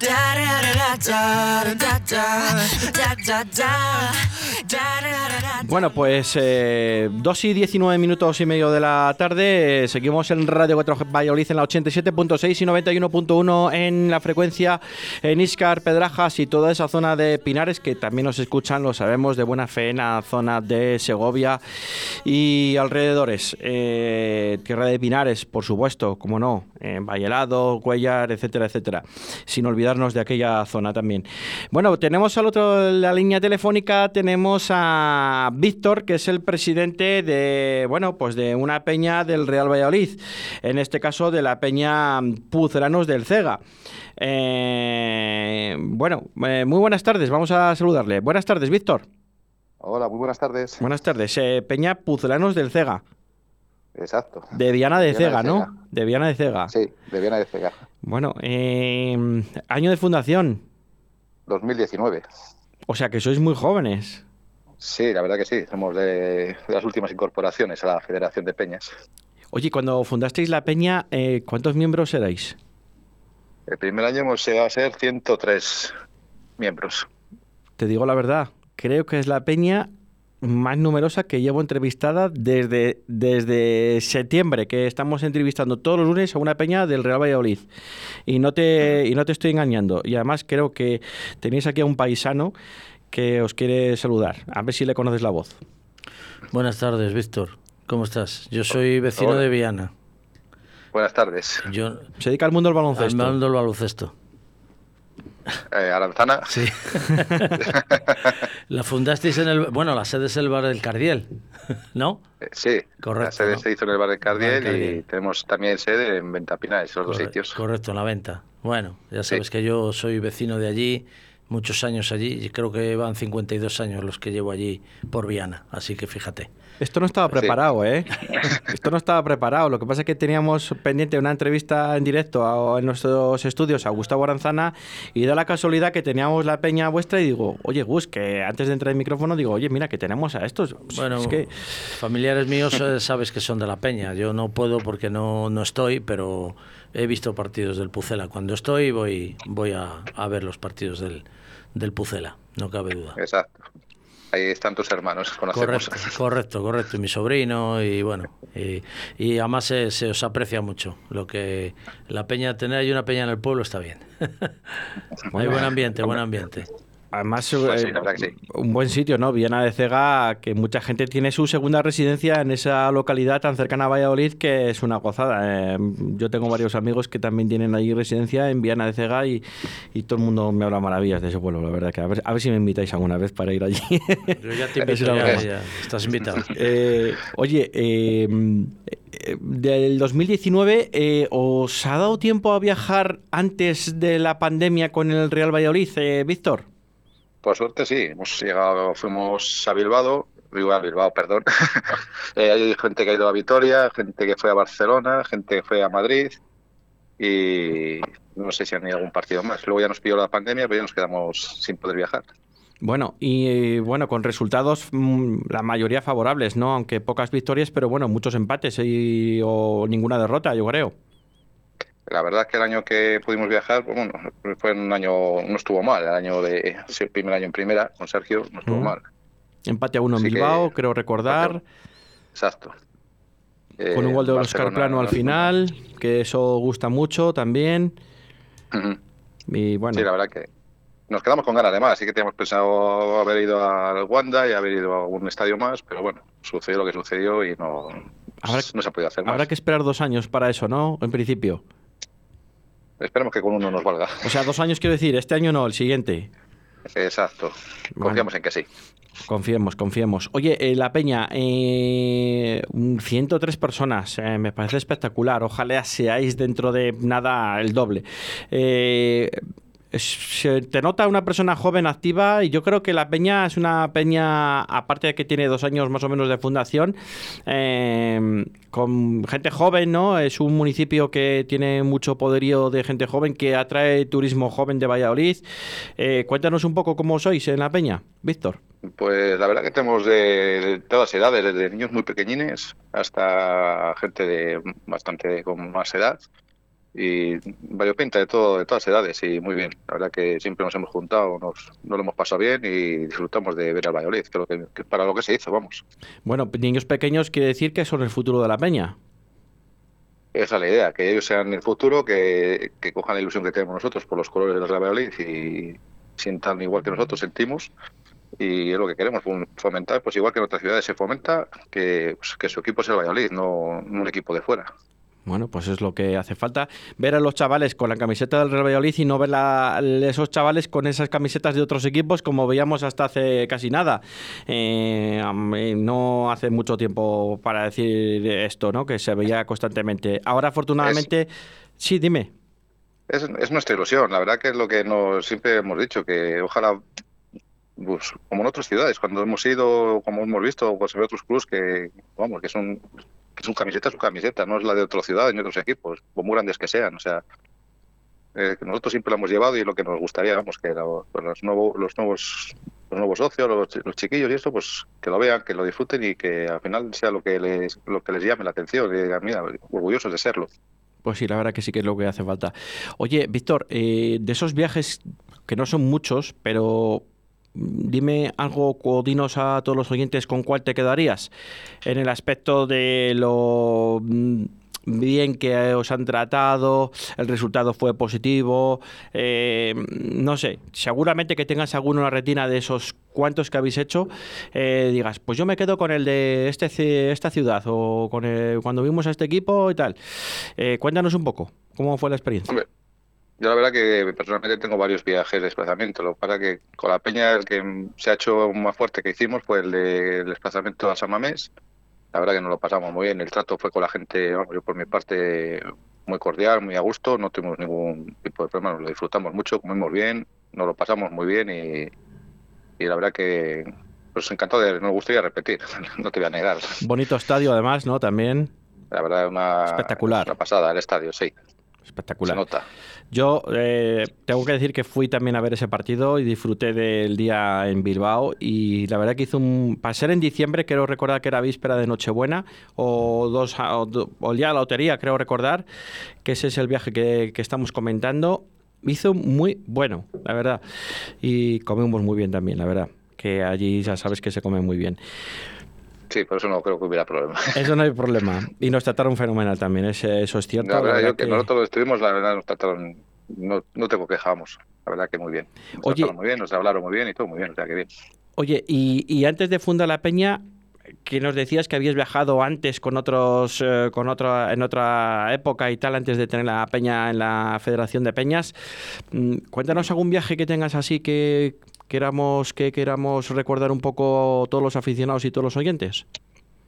Dad. Bueno, pues eh, 2 y 19 minutos y medio de la tarde. Seguimos en Radio 4 Valladolid en la 87.6 y 91.1 en la frecuencia en Iscar, Pedrajas y toda esa zona de Pinares que también nos escuchan, lo sabemos, de buena fe en la zona de Segovia y alrededores. Eh, tierra de Pinares, por supuesto, como no, en Vallelado, Cuellar, etcétera, etcétera. Sin olvidarnos de aquella zona también. Bueno, tenemos al otro la línea telefónica, tenemos a Víctor, que es el presidente de, bueno, pues de una peña del Real Valladolid, en este caso de la peña Puzeranos del Cega. Eh, bueno, eh, muy buenas tardes, vamos a saludarle. Buenas tardes, Víctor. Hola, muy buenas tardes. Buenas tardes, eh, Peña Puzelanos del Cega. Exacto. De Viana de Cega, ¿no? De Viana de Cega. Sí, de Viana de Cega. Bueno, eh, año de fundación, 2019. o sea que sois muy jóvenes. Sí, la verdad que sí. Somos de, de las últimas incorporaciones a la Federación de Peñas. Oye, cuando fundasteis la peña, eh, ¿cuántos miembros erais? El primer año hemos llegado a ser 103 miembros. Te digo la verdad, creo que es la peña más numerosa que llevo entrevistada desde, desde septiembre, que estamos entrevistando todos los lunes a una peña del Real Valladolid. Y no te, y no te estoy engañando. Y además creo que tenéis aquí a un paisano que os quiere saludar. A ver si le conoces la voz. Buenas tardes, Víctor. ¿Cómo estás? Yo soy vecino Hola. de Viana. Buenas tardes. Yo Se dedica al mundo del al baloncesto. mando del baloncesto. Eh, Aranzana. Sí. la fundasteis en el... Bueno, la sede es el bar del Cardiel, ¿no? Eh, sí, Correcto, La sede ¿no? se hizo en el bar de Cardiel, Bar del Cardiel. y tenemos también sede en Ventapina, esos dos sitios. Correcto, en la venta. Bueno, ya Sí. sabes que yo soy vecino de allí, muchos años allí, y creo que van 52 años los que llevo allí por Viana, así que fíjate. Esto no estaba Sí. preparado, ¿eh? Esto no estaba preparado. Lo que pasa es que teníamos pendiente una entrevista en directo a- en nuestros estudios a Gustavo Aranzana y da la casualidad que teníamos la peña vuestra y digo, oye Gus, que antes de entrar el micrófono digo, oye, mira que tenemos a estos. Bueno, es que familiares míos eh, sabes que son de la Peña. Yo no puedo porque no, no estoy, pero he visto partidos del Pucela. Cuando estoy voy, voy a, a ver los partidos del, del Pucela, no cabe duda. Exacto. Ahí están tus hermanos, conocemos. Correcto, correcto, correcto. Y mi sobrino, y bueno, y, y además se, se os aprecia mucho. Lo que la peña, tener ahí una peña en el pueblo está bien. Hay buen ambiente, buen ambiente. Además Pues sí, eh, sí. un buen sitio, ¿no? Viena de Cega, que mucha gente tiene su segunda residencia en esa localidad tan cercana a Valladolid que es una gozada. Eh, yo tengo varios amigos que también tienen allí residencia en Viana de Cega y, y todo el mundo me habla maravillas de ese pueblo, la verdad que a ver, a ver si me invitáis alguna vez para ir allí. Yo ya te invito, ya, estás invitado. Eh, oye, eh, del 2019, eh, ¿os ha dado tiempo a viajar antes de la pandemia con el Real Valladolid, eh, Víctor? Por suerte sí, hemos llegado, fuimos a Bilbao, a Bilbao, perdón. Eh, hay gente que ha ido a Vitoria, gente que fue a Barcelona, gente que fue a Madrid y no sé si han ido a algún partido más. Luego ya nos pilló la pandemia, pero ya nos quedamos sin poder viajar. Bueno, y eh, bueno, con resultados mm, la mayoría favorables, ¿no? Aunque pocas victorias, pero bueno, muchos empates y, o ninguna derrota, yo creo. La verdad es que el año que pudimos viajar, pues bueno, fue un año, no estuvo mal, el año de, el primer año en primera con Sergio, no estuvo mal. Empate a uno en Así que- Bilbao, creo recordar, Exacto. con un Eh, gol de Oscar Plano al final, que eso gusta mucho también. Y bueno, Sí, la verdad que nos quedamos con ganas de más. Sí que teníamos pensado haber ido al Wanda y haber ido a algún estadio más, pero bueno, sucedió lo que sucedió y no, Habrá- no se ha podido hacer más. habrá que esperar dos años para eso, ¿no? En principio. Esperemos que con uno nos valga. O sea, dos años quiero decir, este año no, el siguiente. Exacto. Confiamos en que sí. Confiemos, confiemos. Oye, eh, La Peña, eh, un 103 personas, eh, me parece espectacular. Ojalá seáis dentro de nada el doble. Se te nota una persona joven activa y yo creo que La Peña es una peña, aparte de que tiene dos años más o menos de fundación, eh, con gente joven, ¿no? Es un municipio que tiene mucho poderío de gente joven que atrae turismo joven de Valladolid. Eh, cuéntanos un poco cómo sois en La Peña, Víctor. Pues la verdad que tenemos de todas edades, desde niños muy pequeñines hasta gente de bastante con más edad. Y variopinta de todo, de todas edades y muy bien. La verdad que siempre nos hemos juntado, nos, nos lo hemos pasado bien y disfrutamos de ver al Valladolid, que, que, para lo que se hizo, vamos. Bueno, niños pequeños quiere decir que son el futuro de la peña. Esa es la idea, que ellos sean el futuro, que, que cojan la ilusión que tenemos nosotros por los colores de la Valladolid y sientan igual que nosotros sentimos y es lo que queremos fomentar, pues igual que en otras ciudades se fomenta, que, pues, que su equipo sea el Valladolid, no, no un equipo de fuera. Bueno, pues es lo que hace falta. Ver a los chavales con la camiseta del Real Valladolid y no ver a esos chavales con esas camisetas de otros equipos como veíamos hasta hace casi nada. Eh, no hace mucho tiempo para decir esto, ¿no? Que se veía constantemente. Ahora, afortunadamente, sí, dime. Es, es, nuestra ilusión, la verdad que es lo que nos siempre hemos dicho, que ojalá, pues, como en otras ciudades, cuando hemos ido, como hemos visto, pues en otros clubes que, vamos, que son su camiseta es su camiseta, no es la de otra ciudad ni otros equipos, por muy grandes que sean. O sea, eh, nosotros siempre la hemos llevado y lo que nos gustaría, vamos, que pues, los, nuevos, los nuevos los nuevos socios, los, chiquillos y esto, pues que lo vean, que lo disfruten y que al final sea lo que les, lo que les llame la atención, y digan, mira, orgullosos de serlo. Pues sí, la verdad que sí que es lo que hace falta. Oye, Víctor, eh, de esos viajes, que no son muchos, pero dime algo o dinos a todos los oyentes con cuál te quedarías en el aspecto de lo mm, bien que os han tratado, el resultado fue positivo, eh, no sé, seguramente que tengas alguno en la retina de esos cuantos que habéis hecho, eh, digas, pues yo me quedo con el de este, esta ciudad o con cuando vimos a este equipo y tal. Eh, cuéntanos un poco, ¿cómo fue la experiencia? Yo la verdad que personalmente tengo varios viajes de desplazamiento. Lo que pasa que con la peña el que se ha hecho más fuerte que hicimos fue el de desplazamiento a San Mamés. La verdad que nos lo pasamos muy bien. El trato fue con la gente, vamos, yo por mi parte, muy cordial, muy a gusto. No tuvimos ningún tipo de problema. Nos lo disfrutamos mucho, comimos bien, nos lo pasamos muy bien y, la verdad que pues encantado de, nos gustaría repetir, no te voy a negar. Bonito estadio además, ¿no? También. La verdad, una, espectacular. Una pasada el estadio, sí. Espectacular. Se nota. Yo eh, tengo que decir que fui también a ver ese partido y disfruté del día en Bilbao y la verdad que hizo un... Para ser en diciembre, quiero recordar que era víspera de Nochebuena o, dos, o, el día de la lotería, creo recordar, que ese es el viaje que, que estamos comentando. Hizo muy bueno, la verdad. Y comimos muy bien también, la verdad. Que allí ya sabes que se come muy bien. Sí, por eso no creo que hubiera problema. Eso no hay problema. Y nos trataron fenomenal también, eso es cierto. La verdad, yo que, nosotros estuvimos, la verdad, nos trataron, no, no tengo quejamos, la verdad que muy bien. Nos Oye, trataron muy bien, nos hablaron muy bien y todo muy bien, o sea que bien. Oye, y, y antes de fundar la Peña, que nos decías que habías viajado antes con otros eh, con otra en otra época y tal antes de tener la peña en la Federación de Peñas mm, cuéntanos algún viaje que tengas así que queramos que queramos recordar un poco todos los aficionados y todos los oyentes?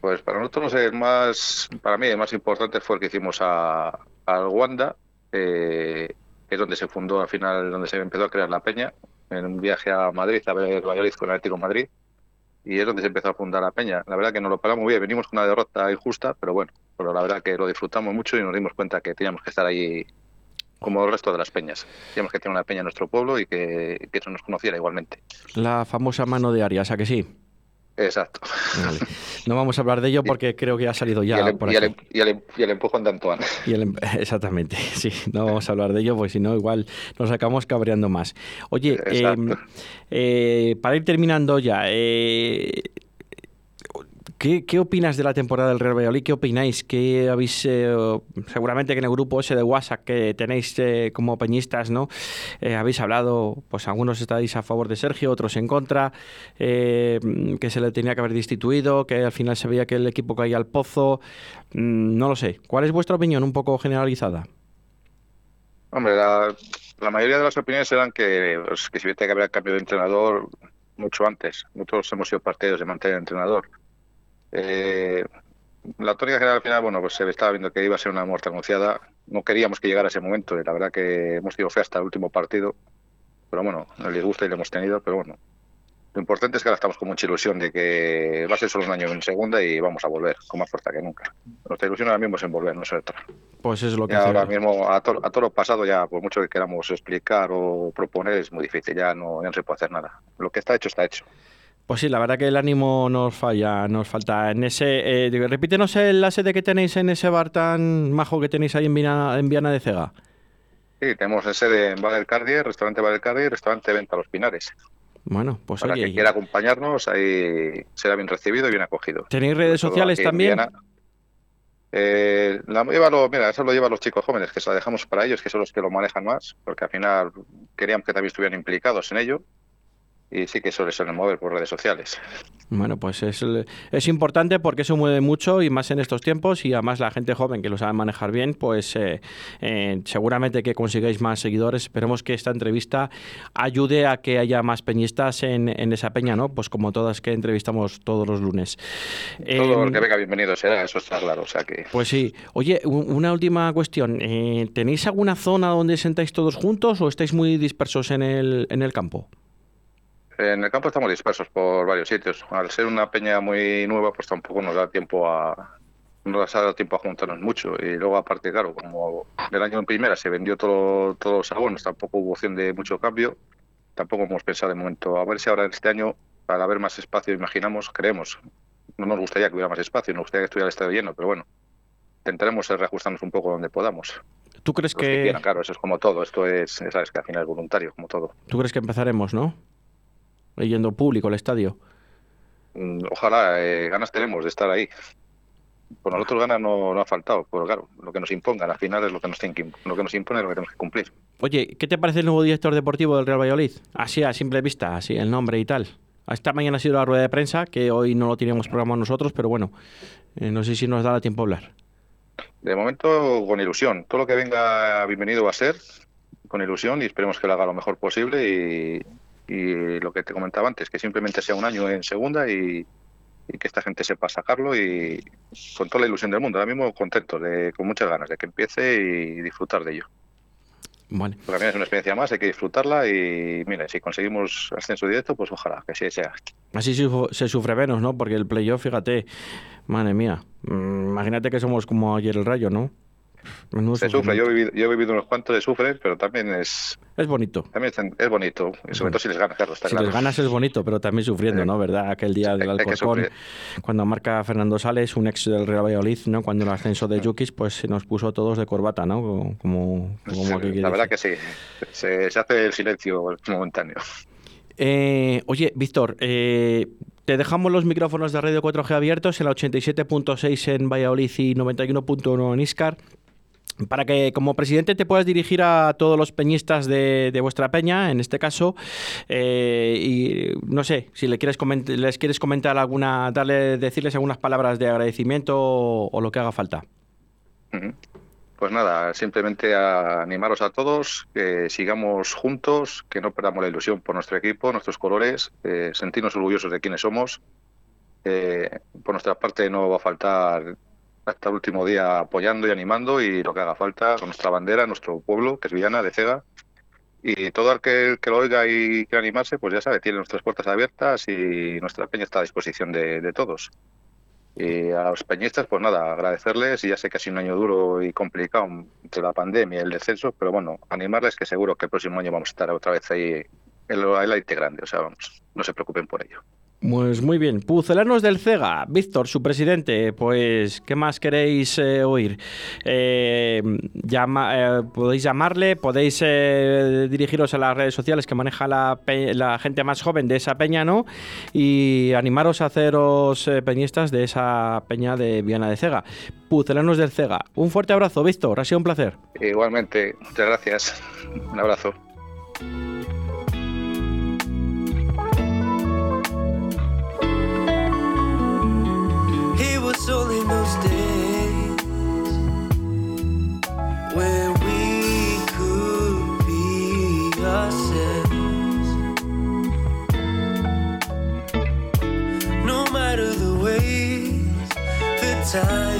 Pues para nosotros el más, para mí el más importante fue el que hicimos a, al Wanda, eh, es donde se fundó al final, donde se empezó a crear la peña, en un viaje a Madrid, a ver el Valladolid con el Atlético Madrid, y es donde se empezó a fundar la peña. La verdad que nos lo pagamos muy bien, venimos con una derrota injusta, pero bueno, pero la verdad que lo disfrutamos mucho y nos dimos cuenta que teníamos que estar ahí como el resto de las peñas. Teníamos que tener una peña en nuestro pueblo y que, eso nos conociera igualmente. La famosa mano de Arias, ¿a que sí? Exacto. No vamos a hablar de ello porque creo que ha salido ya. Y el, por y el, y el, y el empujón de Antoine. Em, exactamente, sí. No vamos a hablar de ello porque si no, igual nos acabamos cabreando más. Oye, eh, eh, para ir terminando ya, eh, ¿Qué, opinas de la temporada del Real Valladolid? ¿Qué opináis? ¿Qué habéis, eh, seguramente que en el grupo ese de WhatsApp que tenéis eh, como peñistas, ¿no? Eh, habéis hablado, pues algunos estáis a favor de Sergio, otros en contra, que se le tenía que haber destituido, que al final se veía que el equipo caía al pozo. Mm, no lo sé. ¿Cuál es vuestra opinión un poco generalizada? Hombre, la, mayoría de las opiniones eran que, pues, que hubiera que haber cambiado de entrenador mucho antes. Nosotros hemos sido partidos de mantener entrenador eh, la tónica general al final, bueno, pues se estaba viendo que iba a ser una muerte anunciada. No queríamos que llegara ese momento y la verdad que hemos tenido fe hasta el último partido. Pero bueno, el disgusto y lo hemos tenido, pero bueno. Lo importante es que ahora estamos con mucha ilusión de que va a ser solo un año en segunda y vamos a volver con más fuerza que nunca. Nuestra ilusión ahora mismo es en volver, no es otra. Pues es lo que ahora mismo a, todo lo pasado ya, por mucho que queramos explicar o proponer, es muy difícil, ya no, ya no se puede hacer nada. Lo que está hecho está hecho. Pues sí, la verdad que el ánimo nos falla, nos falta. En ese, eh, repítenos la sede que tenéis en ese bar tan majo que tenéis ahí en Viana, en Viana de Cega. Sí, tenemos sede en Valcardier, restaurante Valcardier, restaurante Venta Los Pinares. Bueno, pues Para oye, quien quiera acompañarnos, ahí será bien recibido y bien acogido. ¿Tenéis redes sociales también? Eh, la lo- mira, eso lo llevan los chicos jóvenes, que se la dejamos para ellos, que son los que lo manejan más, porque al final queríamos que también estuvieran implicados en ello. Y sí que suele ser el mover por redes sociales. Bueno, pues es, es importante porque eso mueve mucho y más en estos tiempos y además la gente joven que lo sabe manejar bien, pues eh, eh, seguramente que consigáis más seguidores. Esperemos que esta entrevista ayude a que haya más peñistas en, en esa peña, ¿no? Pues como todas que entrevistamos todos los lunes. Todo Eh, el que venga bienvenido será, eso está claro. O sea que Pues sí. Oye, una última cuestión. Eh, ¿Tenéis alguna zona donde sentáis todos juntos o estáis muy dispersos en el, en el campo? En el campo estamos dispersos por varios sitios. Al ser una peña muy nueva, pues tampoco nos da tiempo a no nos ha dado tiempo a juntarnos mucho. Y luego, aparte, claro, como el año en primera se vendió todo, todos los abonos, tampoco hubo opción de mucho cambio. Tampoco hemos pensado de momento. A ver si ahora este año, para haber más espacio, imaginamos, creemos. No nos gustaría que hubiera más espacio, nos gustaría que estuviera el estadio lleno, pero bueno, intentaremos reajustarnos un poco donde podamos. ¿Tú crees Los que que, quieran, claro, eso es como todo. Esto es, sabes, que al final es voluntario, como todo. tú crees que empezaremos, no? Leyendo público el estadio. Mm, Ojalá, eh, ganas tenemos de estar ahí. Por nosotros ganas no, no ha faltado, pero claro, lo que nos impongan, al final es lo que nos, tienen lo que nos impone es lo que tenemos que cumplir. Oye, ¿qué te parece el nuevo director deportivo del Real Valladolid? Así a simple vista, así el nombre y tal. Esta mañana ha sido la rueda de prensa, que hoy no lo teníamos programado nosotros, pero bueno, eh, no sé si nos da tiempo a hablar. De momento, con ilusión. Todo lo que venga bienvenido va a ser con ilusión y esperemos que lo haga lo mejor posible y, y lo que te comentaba antes, que simplemente sea un año en segunda y, y que esta gente sepa sacarlo y con toda la ilusión del mundo. Ahora mismo contento, de, con muchas ganas de que empiece y disfrutar de ello. Bueno, Porque es una experiencia más, hay que disfrutarla y mira, si conseguimos ascenso directo, pues ojalá que así sea. así se sufre menos, ¿no? Porque el playoff, fíjate, madre mía, mm, imagínate que somos como ayer el Rayo, ¿no? Se sufre, yo he vivido, yo he vivido unos cuantos de sufre, pero también es Es bonito. también es, bonito, y sobre Bueno. todo si les ganas, claro, está Si claro. les ganas es bonito, pero también sufriendo. ¿no? ¿Verdad? Aquel día del Alcorcón, cuando marca Fernando Sales, un ex del Real Valladolid, ¿no? Cuando el ascenso de Yukis, pues se nos puso todos de corbata, ¿no? Como, como, que la verdad dice. que sí, se, se hace el silencio momentáneo. Eh, oye, Víctor, eh, te dejamos los micrófonos de Radio 4G abiertos en la 87.6 en Valladolid y 91.1 en Iscar. Para que como presidente te puedas dirigir a todos los peñistas de, vuestra peña, en este caso, eh, y no sé, si le quieres les quieres comentar alguna, darle, decirles algunas palabras de agradecimiento o, lo que haga falta. Pues nada, simplemente animaros a todos, que sigamos juntos, que no perdamos la ilusión por nuestro equipo, nuestros colores, eh, sentirnos orgullosos de quienes somos. Eh, por nuestra parte no va a faltar hasta el último día apoyando y animando y lo que haga falta con nuestra bandera, nuestro pueblo, que es Villana de Cega. Y todo el que, que lo oiga y quiera animarse, pues ya sabe, tiene nuestras puertas abiertas y nuestra peña está a disposición de, de todos. Y a los peñistas, pues nada, agradecerles. Y ya sé que ha sido un año duro y complicado entre la pandemia y el descenso, pero bueno, animarles que seguro que el próximo año vamos a estar otra vez ahí en el aire grande. O sea, vamos, no se preocupen por ello. Pues muy bien, Pucelanos del Cega, Víctor, su presidente, pues ¿qué más queréis eh, oír? Eh, eh, podéis llamarle, podéis eh, dirigiros a las redes sociales que maneja la, la gente más joven de esa peña, ¿no? Y animaros a haceros peñistas de esa peña de Viana de Cega. Pucelanos del Cega, un fuerte abrazo, Víctor, ha sido un placer. Igualmente, muchas gracias. Un abrazo. time